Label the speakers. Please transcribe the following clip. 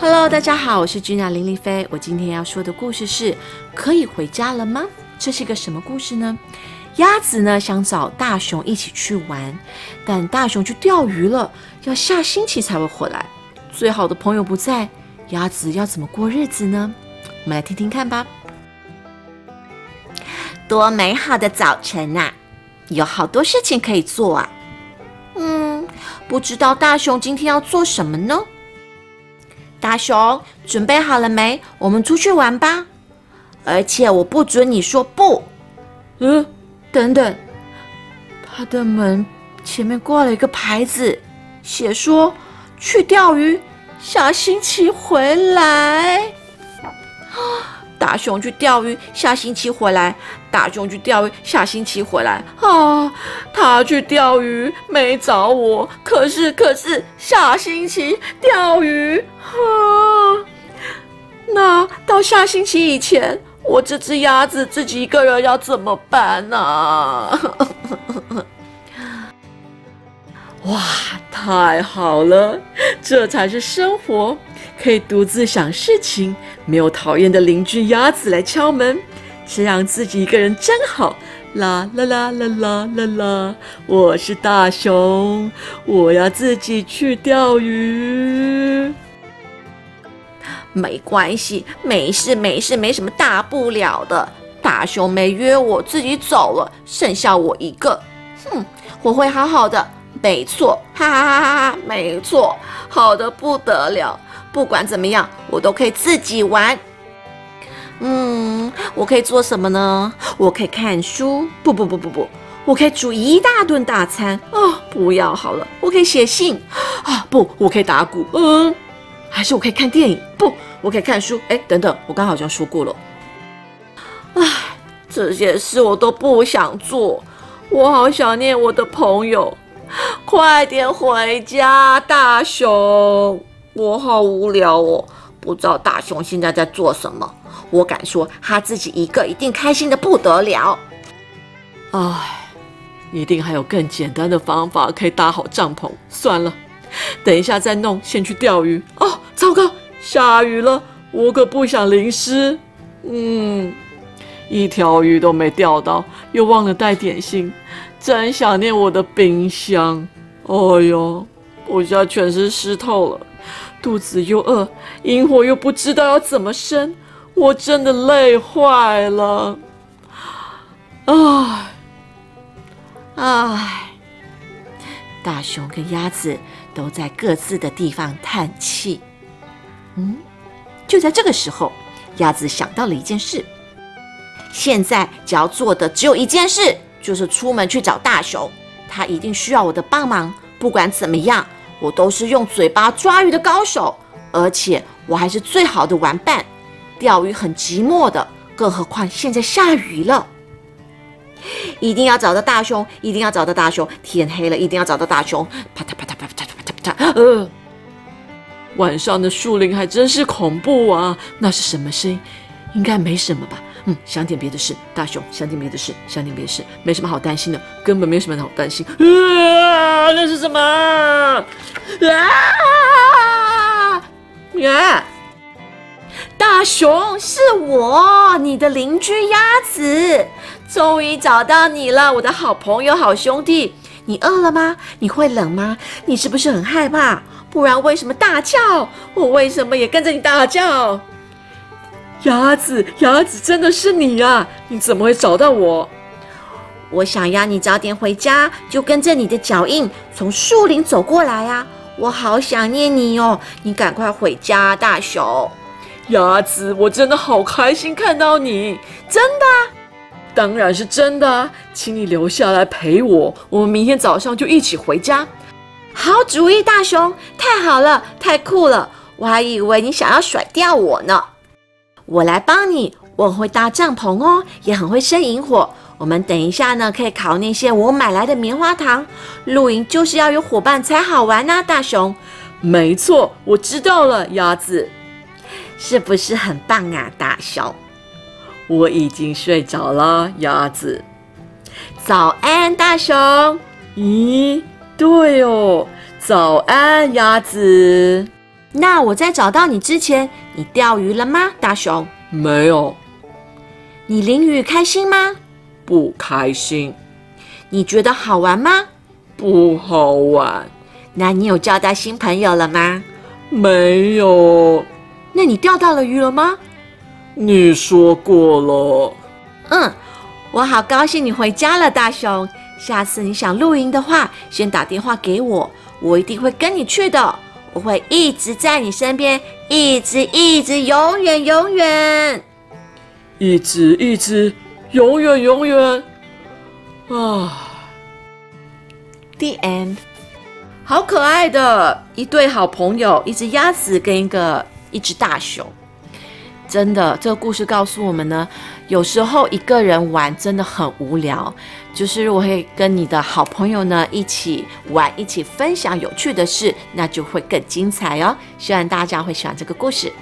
Speaker 1: Hello，大家好，我是君娜林丽菲。我今天要说的故事是：可以回家了吗？这是一个什么故事呢？鸭子呢想找大熊一起去玩，但大熊去钓鱼了，要下星期才会回来。最好的朋友不在，鸭子要怎么过日子呢？我们来听听看吧。多美好的早晨呐！有好多事情可以做啊。不知道大熊今天要做什么呢？大熊，准备好了没？我们出去玩吧。而且我不准你说不。嗯，等等，他的门前面挂了一个牌子，写说去钓鱼，下星期回来。大熊去钓鱼，下星期回来。大熊去钓鱼，下星期回来。啊，他去钓鱼没找我，可是可是下星期钓鱼。啊，那到下星期以前，我这只鸭子自己一个人要怎么办呢？哇，太好了，这才是生活。可以独自想事情，没有讨厌的邻居鸭子来敲门，这样自己一个人真好。啦啦啦啦啦啦啦！我是大熊，我要自己去钓鱼。没关系，没事没事，没什么大不了的。大熊没约我，自己走了，剩下我一个。哼，我会好好的，没错，哈哈哈哈哈，没错，好的不得了。不管怎么样，我都可以自己玩。嗯，我可以做什么呢？我可以看书。不不不不不，我可以煮一大顿大餐。哦，不要好了，我可以写信。啊，不，我可以打鼓。嗯，还是我可以看电影。不，我可以看书。哎，等等，我刚好像说过了。唉，这些事我都不想做。我好想念我的朋友。快点回家，大熊。我好无聊哦，不知道大熊现在在做什么。我敢说，他自己一个一定开心的不得了。唉，一定还有更简单的方法可以搭好帐篷。算了，等一下再弄。先去钓鱼。哦，糟糕，下雨了，我可不想淋湿。嗯，一条鱼都没钓到，又忘了带点心，真想念我的冰箱。哎呦，我现在全身湿透了。肚子又饿，萤火又不知道要怎么生，我真的累坏了。唉，唉，大熊跟鸭子都在各自的地方叹气。嗯，就在这个时候，鸭子想到了一件事：现在只要做的只有一件事，就是出门去找大熊。他一定需要我的帮忙，不管怎么样。我都是用嘴巴抓鱼的高手，而且我还是最好的玩伴。钓鱼很寂寞的，更何况现在下雨了。一定要找到大熊，一定要找到大熊。天黑了，一定要找到大熊。啪嗒啪嗒啪嗒啪嗒啪嗒。呃，晚上的树林还真是恐怖啊！那是什么声音？应该没什么吧。嗯，想点别的事，大熊，想点别的事，想点别的事，没什么好担心的，根本没什么好担心。啊，那是什么？啊！啊！大熊，是我，你的邻居鸭子，终于找到你了，我的好朋友、好兄弟。你饿了吗？你会冷吗？你是不是很害怕？不然为什么大叫？我为什么也跟着你大叫？鸭子，鸭子，真的是你呀！你怎么会找到我？我想要你早点回家，就跟着你的脚印从树林走过来呀！我好想念你哦！你赶快回家，大熊。鸭子，我真的好开心看到你，真的？当然是真的，请你留下来陪我，我们明天早上就一起回家。好主意，大熊，太好了，太酷了！我还以为你想要甩掉我呢。我来帮你，我会搭帐篷哦，也很会生萤火。我们等一下呢，可以烤那些我买来的棉花糖。露营就是要有伙伴才好玩呐，大熊。没错，我知道了，鸭子，是不是很棒啊，大熊？我已经睡着了，鸭子。早安，大熊。咦，对哦，
Speaker 2: 早安，鸭子。
Speaker 1: 那我在找到你之前，你钓鱼了吗，大熊？
Speaker 2: 没有，
Speaker 1: 你淋雨开心吗？
Speaker 2: 不开心，
Speaker 1: 你觉得好玩吗？
Speaker 2: 不好玩，
Speaker 1: 那你有交到新朋友了吗？
Speaker 2: 没有。
Speaker 1: 那你钓到了鱼了吗？
Speaker 2: 你说过了。
Speaker 1: 嗯，我好高兴你回家了，大熊。下次你想露营的话，先打电话给我，我一定会跟你去的。我会一直在你身边，一直一直，永远永远，
Speaker 2: 一直一直，永远永远。啊
Speaker 1: ，The end。
Speaker 2: 好可爱的一对好朋友，一只鸭子跟一个一只大熊。
Speaker 1: 真的，这个故事告诉我们呢，有时候一个人玩真的很无聊，就是如果会跟你的好朋友呢一起玩，一起分享有趣的事，那就会更精彩哦。希望大家会喜欢这个故事。